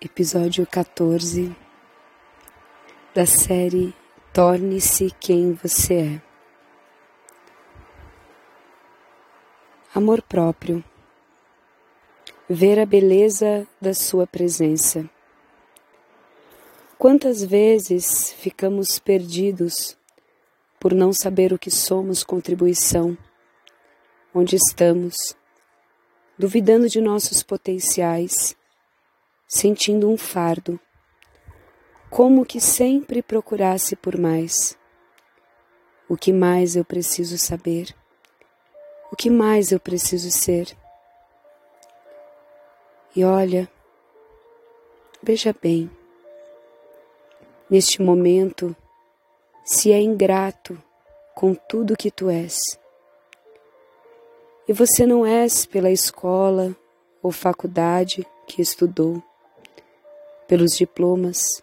episódio 14 da série Torne-se quem você é. Amor próprio. Ver a beleza da sua presença. Quantas vezes ficamos perdidos por não saber o que somos contribuição, onde estamos, duvidando de nossos potenciais sentindo um fardo, como que sempre procurasse por mais. O que mais eu preciso saber? O que mais eu preciso ser? E olha, veja bem, neste momento, se é ingrato com tudo que tu és, e você não és pela escola ou faculdade que estudou, pelos diplomas,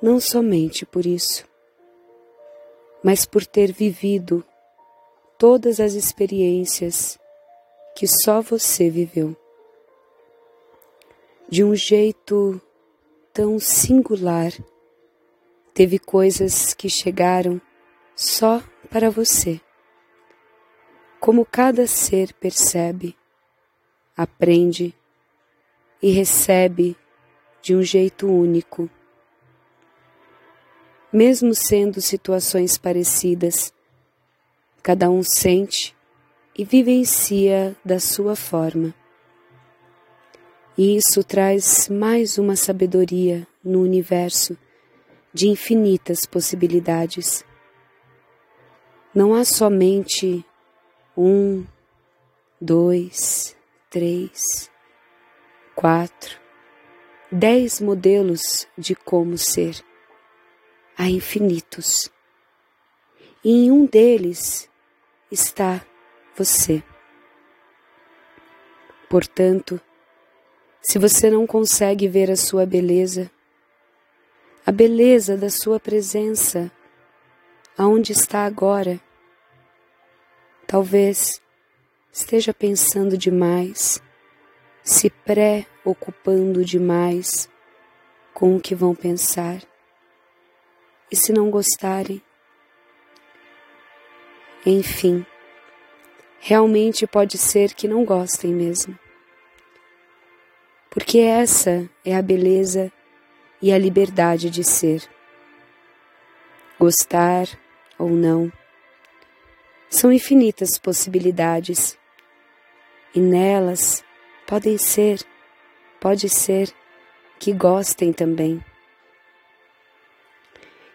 não somente por isso, mas por ter vivido todas as experiências que só você viveu. De um jeito tão singular, teve coisas que chegaram só para você. Como cada ser percebe, aprende e recebe de um jeito único. Mesmo sendo situações parecidas, cada um sente e vivencia da sua forma. E isso traz mais uma sabedoria no universo de infinitas possibilidades. Não há somente um, dois, três, quatro, dez modelos de como ser. Há infinitos. E em um deles está você. Portanto, se você não consegue ver a sua beleza, a beleza da sua presença, aonde está agora, talvez esteja pensando demais se preocupando demais com o que vão pensar. E se não gostarem? Enfim, realmente pode ser que não gostem mesmo. Porque essa é a beleza e a liberdade de ser. Gostar ou não. São infinitas possibilidades e nelas Podem ser, pode ser que gostem também.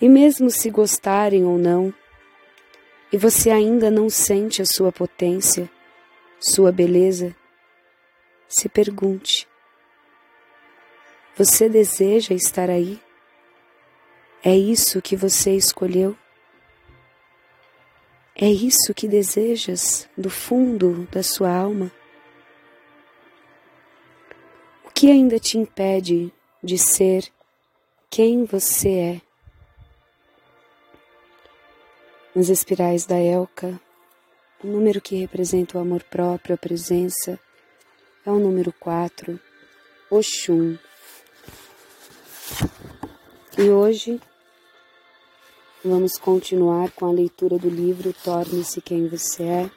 E mesmo se gostarem ou não, e você ainda não sente a sua potência, sua beleza, se pergunte: você deseja estar aí? É isso que você escolheu? É isso que desejas do fundo da sua alma? Que ainda te impede de ser quem você é? Nas espirais da Elka, o número que representa o amor próprio, a presença, é o número 4, Oxum. E hoje vamos continuar com a leitura do livro Torne-se Quem Você É.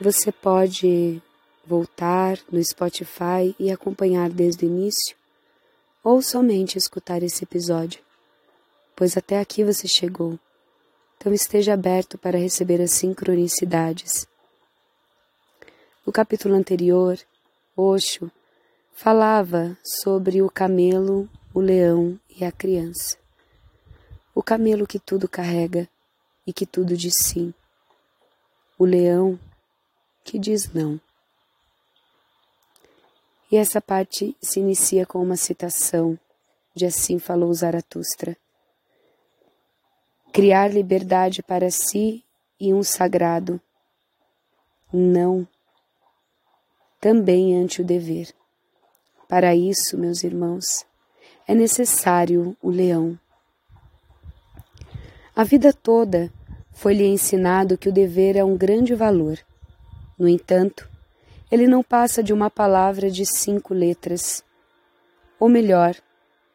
Você pode voltar no Spotify e acompanhar desde o início, ou somente escutar esse episódio, pois até aqui você chegou. Então esteja aberto para receber as sincronicidades. No capítulo anterior, Osho falava sobre o camelo, o leão e a criança. O camelo que tudo carrega e que tudo diz sim. O leão que diz não. E essa parte se inicia com uma citação de Assim falou Zaratustra. Criar liberdade para si e um sagrado. Não. Também ante o dever. Para isso, meus irmãos, é necessário o leão. A vida toda foi-lhe ensinado que o dever é um grande valor. No entanto, ele não passa de uma palavra de cinco letras, ou melhor,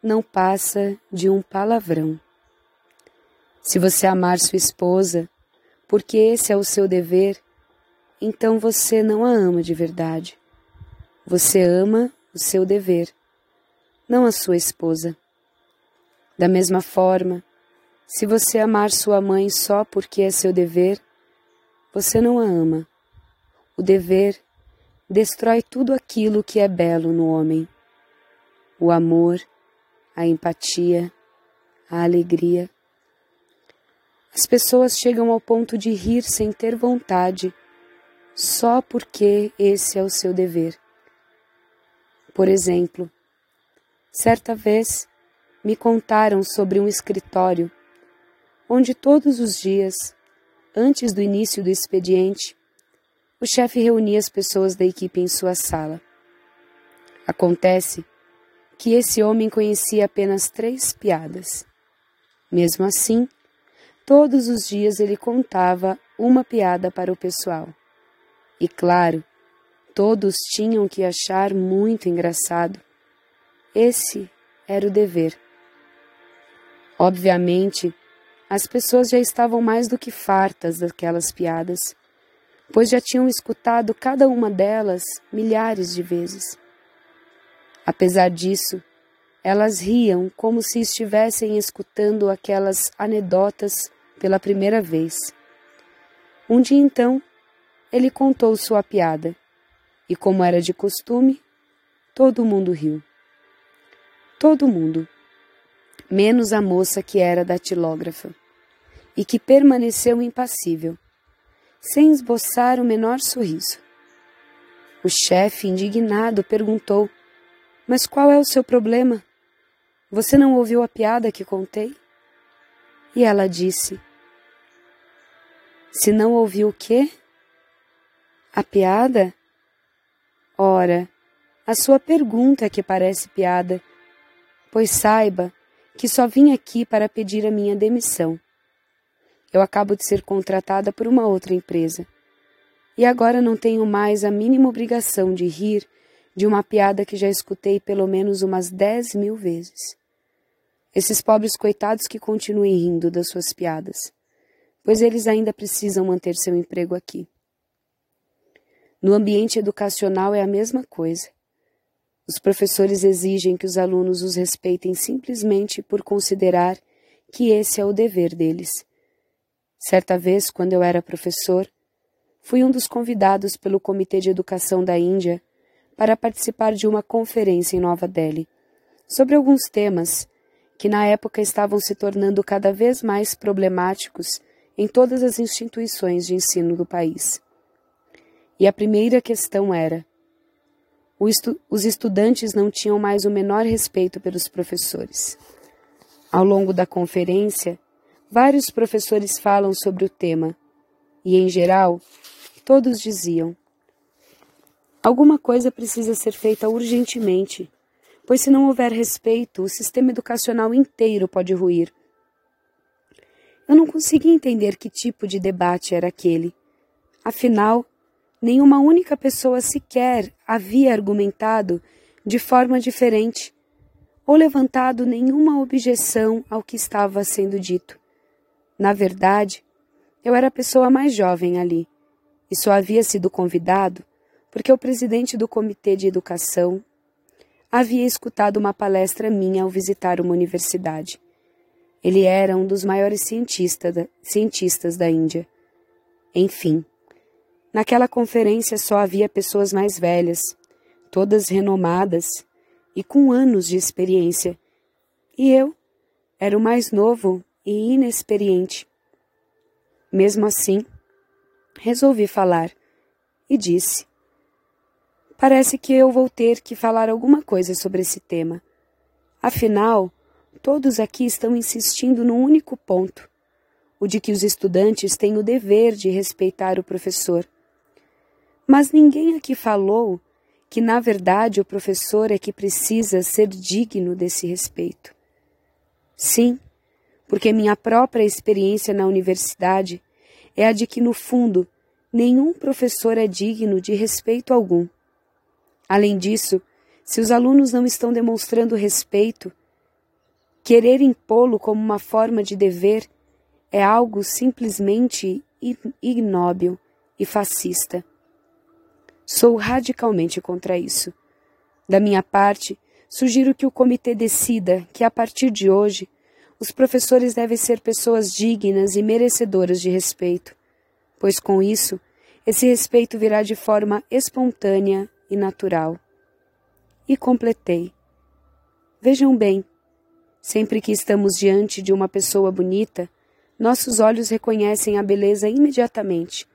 não passa de um palavrão. Se você amar sua esposa, porque esse é o seu dever, então você não a ama de verdade. Você ama o seu dever, não a sua esposa. Da mesma forma, se você amar sua mãe só porque é seu dever, você não a ama. O dever destrói tudo aquilo que é belo no homem: o amor, a empatia, a alegria. As pessoas chegam ao ponto de rir sem ter vontade, só porque esse é o seu dever. Por exemplo, certa vez me contaram sobre um escritório onde todos os dias, antes do início do expediente, o chefe reunia as pessoas da equipe em sua sala. Acontece que esse homem conhecia apenas três piadas. Mesmo assim, todos os dias ele contava uma piada para o pessoal. E claro, todos tinham que achar muito engraçado. Esse era o dever. Obviamente, as pessoas já estavam mais do que fartas daquelas piadas, pois já tinham escutado cada uma delas milhares de vezes. Apesar disso, elas riam como se estivessem escutando aquelas anedotas pela primeira vez. Um dia então, ele contou sua piada, e como era de costume, todo mundo riu. Todo mundo menos a moça que era datilógrafa, e que permaneceu impassível, sem esboçar o menor sorriso. O chefe, indignado, perguntou: Mas qual é o seu problema? Você não ouviu a piada que contei? E ela disse: Se não ouviu o quê? A piada? Ora, a sua pergunta é que parece piada, pois saiba que só vim aqui para pedir a minha demissão. Eu acabo de ser contratada por uma outra empresa. E agora não tenho mais a mínima obrigação de rir de uma piada que já escutei pelo menos umas dez mil vezes. Esses pobres coitados que continuem rindo das suas piadas, pois eles ainda precisam manter seu emprego aqui. No ambiente educacional é a mesma coisa. Os professores exigem que os alunos os respeitem simplesmente por considerar que esse é o dever deles. Certa vez, quando eu era professor, fui um dos convidados pelo Comitê de Educação da Índia para participar de uma conferência em Nova Delhi sobre alguns temas que na época estavam se tornando cada vez mais problemáticos em todas as instituições de ensino do país. E a primeira questão era: estu os estudantes não tinham mais o menor respeito pelos professores. Ao longo da conferência, vários professores falam sobre o tema, e, em geral, todos diziam: Alguma coisa precisa ser feita urgentemente, pois se não houver respeito, o sistema educacional inteiro pode ruir. Eu não conseguia entender que tipo de debate era aquele. Afinal, nenhuma única pessoa sequer havia argumentado de forma diferente ou levantado nenhuma objeção ao que estava sendo dito. Na verdade, eu era a pessoa mais jovem ali e só havia sido convidado porque o presidente do Comitê de Educação havia escutado uma palestra minha ao visitar uma universidade. Ele era um dos maiores cientistas da, cientistas da Índia. Enfim, Naquela conferência só havia pessoas mais velhas, todas renomadas e com anos de experiência. E eu era o mais novo e inexperiente. Mesmo assim, resolvi falar e disse: Parece que eu vou ter que falar alguma coisa sobre esse tema. Afinal, todos aqui estão insistindo num único ponto: o de que os estudantes têm o dever de respeitar o professor. Mas ninguém aqui falou que, na verdade, o professor é que precisa ser digno desse respeito. Sim, porque minha própria experiência na universidade é a de que, no fundo, nenhum professor é digno de respeito algum. Além disso, Se os alunos não estão demonstrando respeito, querer impô-lo como uma forma de dever é algo simplesmente ignóbil e fascista. Sou radicalmente contra isso. Da minha parte, sugiro que o comitê decida que, a partir de hoje, os professores devem ser pessoas dignas e merecedoras de respeito, pois com isso, esse respeito virá de forma espontânea e natural. E completei. Vejam bem, sempre que estamos diante de uma pessoa bonita, nossos olhos reconhecem a beleza imediatamente.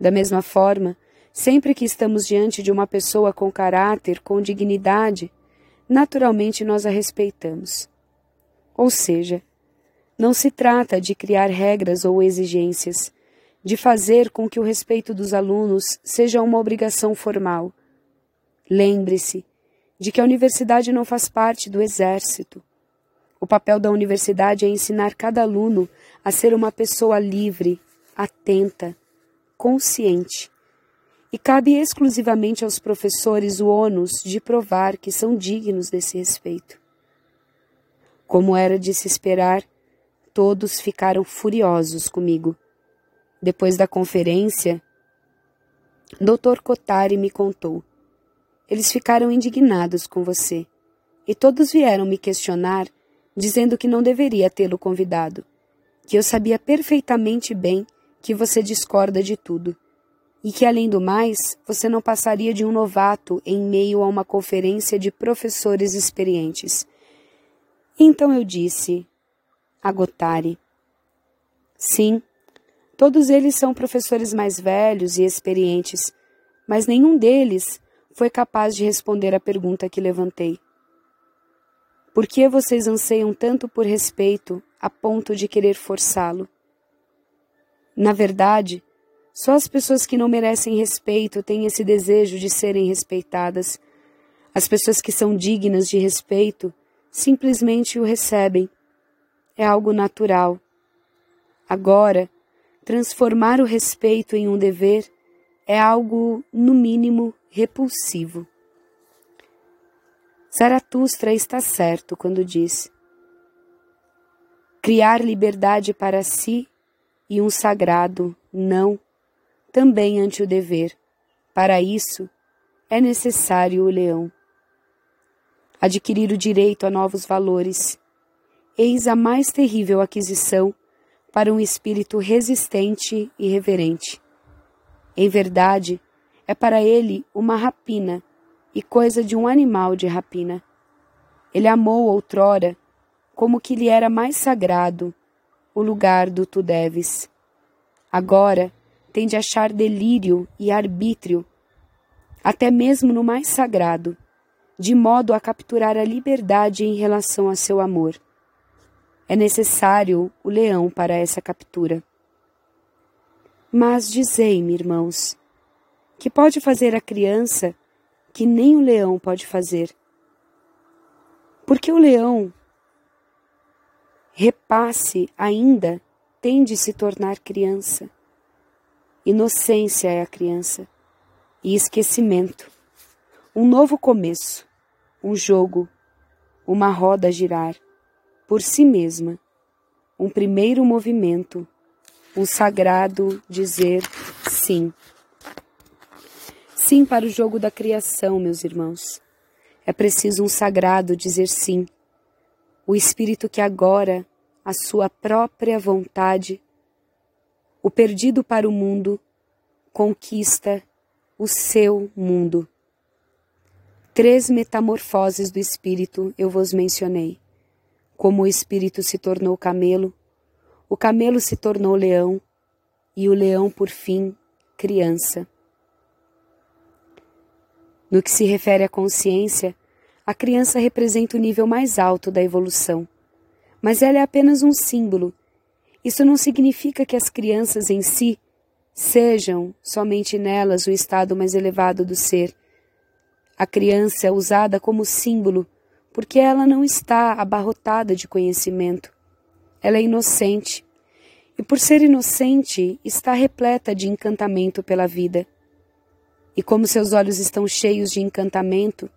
Da mesma forma, sempre que estamos diante de uma pessoa com caráter, com dignidade, naturalmente nós a respeitamos. Ou seja, não se trata de criar regras ou exigências, de fazer com que o respeito dos alunos seja uma obrigação formal. Lembre-se de que a universidade não faz parte do exército. O papel da universidade é ensinar cada aluno a ser uma pessoa livre, atenta, consciente. E cabe exclusivamente aos professores o ônus de provar que são dignos desse respeito. Como era de se esperar, todos ficaram furiosos comigo. Depois da conferência, Dr. Kotari me contou eles ficaram indignados com você. E todos vieram me questionar, dizendo que não deveria tê-lo convidado, que eu sabia perfeitamente bem que você discorda de tudo, e que, além do mais, você não passaria de um novato em meio a uma conferência de professores experientes. Então eu disse a Gotari: Sim, todos eles são professores mais velhos e experientes, mas nenhum deles foi capaz de responder à pergunta que levantei. Por que vocês anseiam tanto por respeito a ponto de querer forçá-lo? Na verdade, só as pessoas que não merecem respeito têm esse desejo de serem respeitadas. As pessoas que são dignas de respeito simplesmente o recebem. É algo natural. Agora, transformar o respeito em um dever é algo, no mínimo, repulsivo. Zaratustra está certo quando diz: criar liberdade para si e um sagrado não, também ante o dever. Para isso, é necessário o leão. Adquirir o direito a novos valores. Eis a mais terrível aquisição para um espírito resistente e reverente. Em verdade, é para ele uma rapina e coisa de um animal de rapina. Ele amou outrora como que lhe era mais sagrado o lugar do tu deves. Agora tem de achar delírio e arbítrio, até mesmo no mais sagrado, de modo a capturar a liberdade em relação a seu amor. É necessário o leão para essa captura. Mas dizei-me, irmãos, que pode fazer a criança que nem o leão pode fazer. Porque o leão repasse ainda tem de se tornar criança. Inocência é a criança e esquecimento. Um novo começo, um jogo, uma roda girar por si mesma, um primeiro movimento, um sagrado dizer sim. Sim para o jogo da criação, meus irmãos. É preciso um sagrado dizer sim. O espírito que agora, a sua própria vontade, o perdido para o mundo, conquista o seu mundo. Três metamorfoses do espírito eu vos mencionei. Como o espírito se tornou camelo, o camelo se tornou leão, e o leão, por fim, criança. No que se refere à consciência, a criança representa o nível mais alto da evolução, mas ela é apenas um símbolo. Isso não significa que as crianças em si sejam somente nelas o estado mais elevado do ser. A criança é usada como símbolo porque ela não está abarrotada de conhecimento. Ela é inocente e, por ser inocente, está repleta de encantamento pela vida. E como seus olhos estão cheios de encantamento,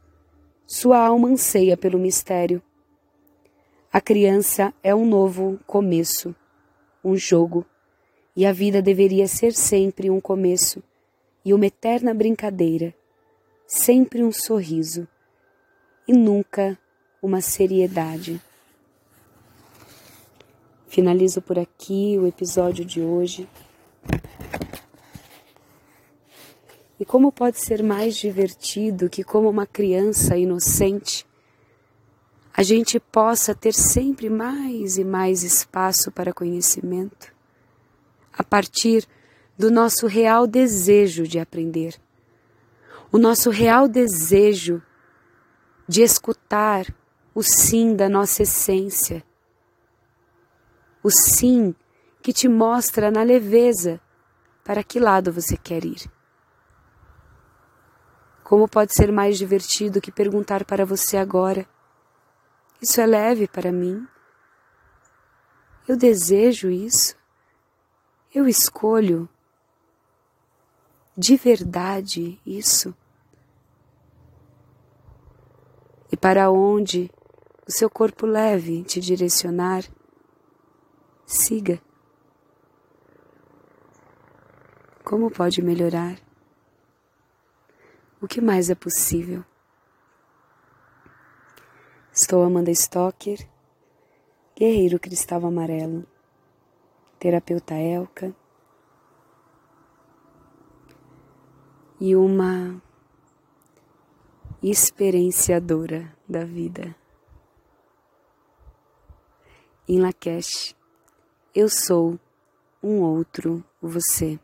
Sua alma anseia pelo mistério. A criança é um novo começo, um jogo, e a vida deveria ser sempre um começo e uma eterna brincadeira, sempre um sorriso e nunca uma seriedade. Finalizo por aqui o episódio de hoje. E como pode ser mais divertido que, como uma criança inocente, a gente possa ter sempre mais e mais espaço para conhecimento, a partir do nosso real desejo de aprender, o nosso real desejo de escutar o sim da nossa essência, o sim que te mostra na leveza para que lado você quer ir. Como pode ser mais divertido que perguntar para você agora? Isso é leve para mim? Eu desejo isso? Eu escolho de verdade isso? E para onde o seu corpo leve te direcionar, siga. Como pode melhorar? O que mais é possível? Estou Amanda Stocker, guerreiro cristal amarelo, terapeuta Elka e uma experienciadora da vida. Em Lakesh, eu sou um outro você.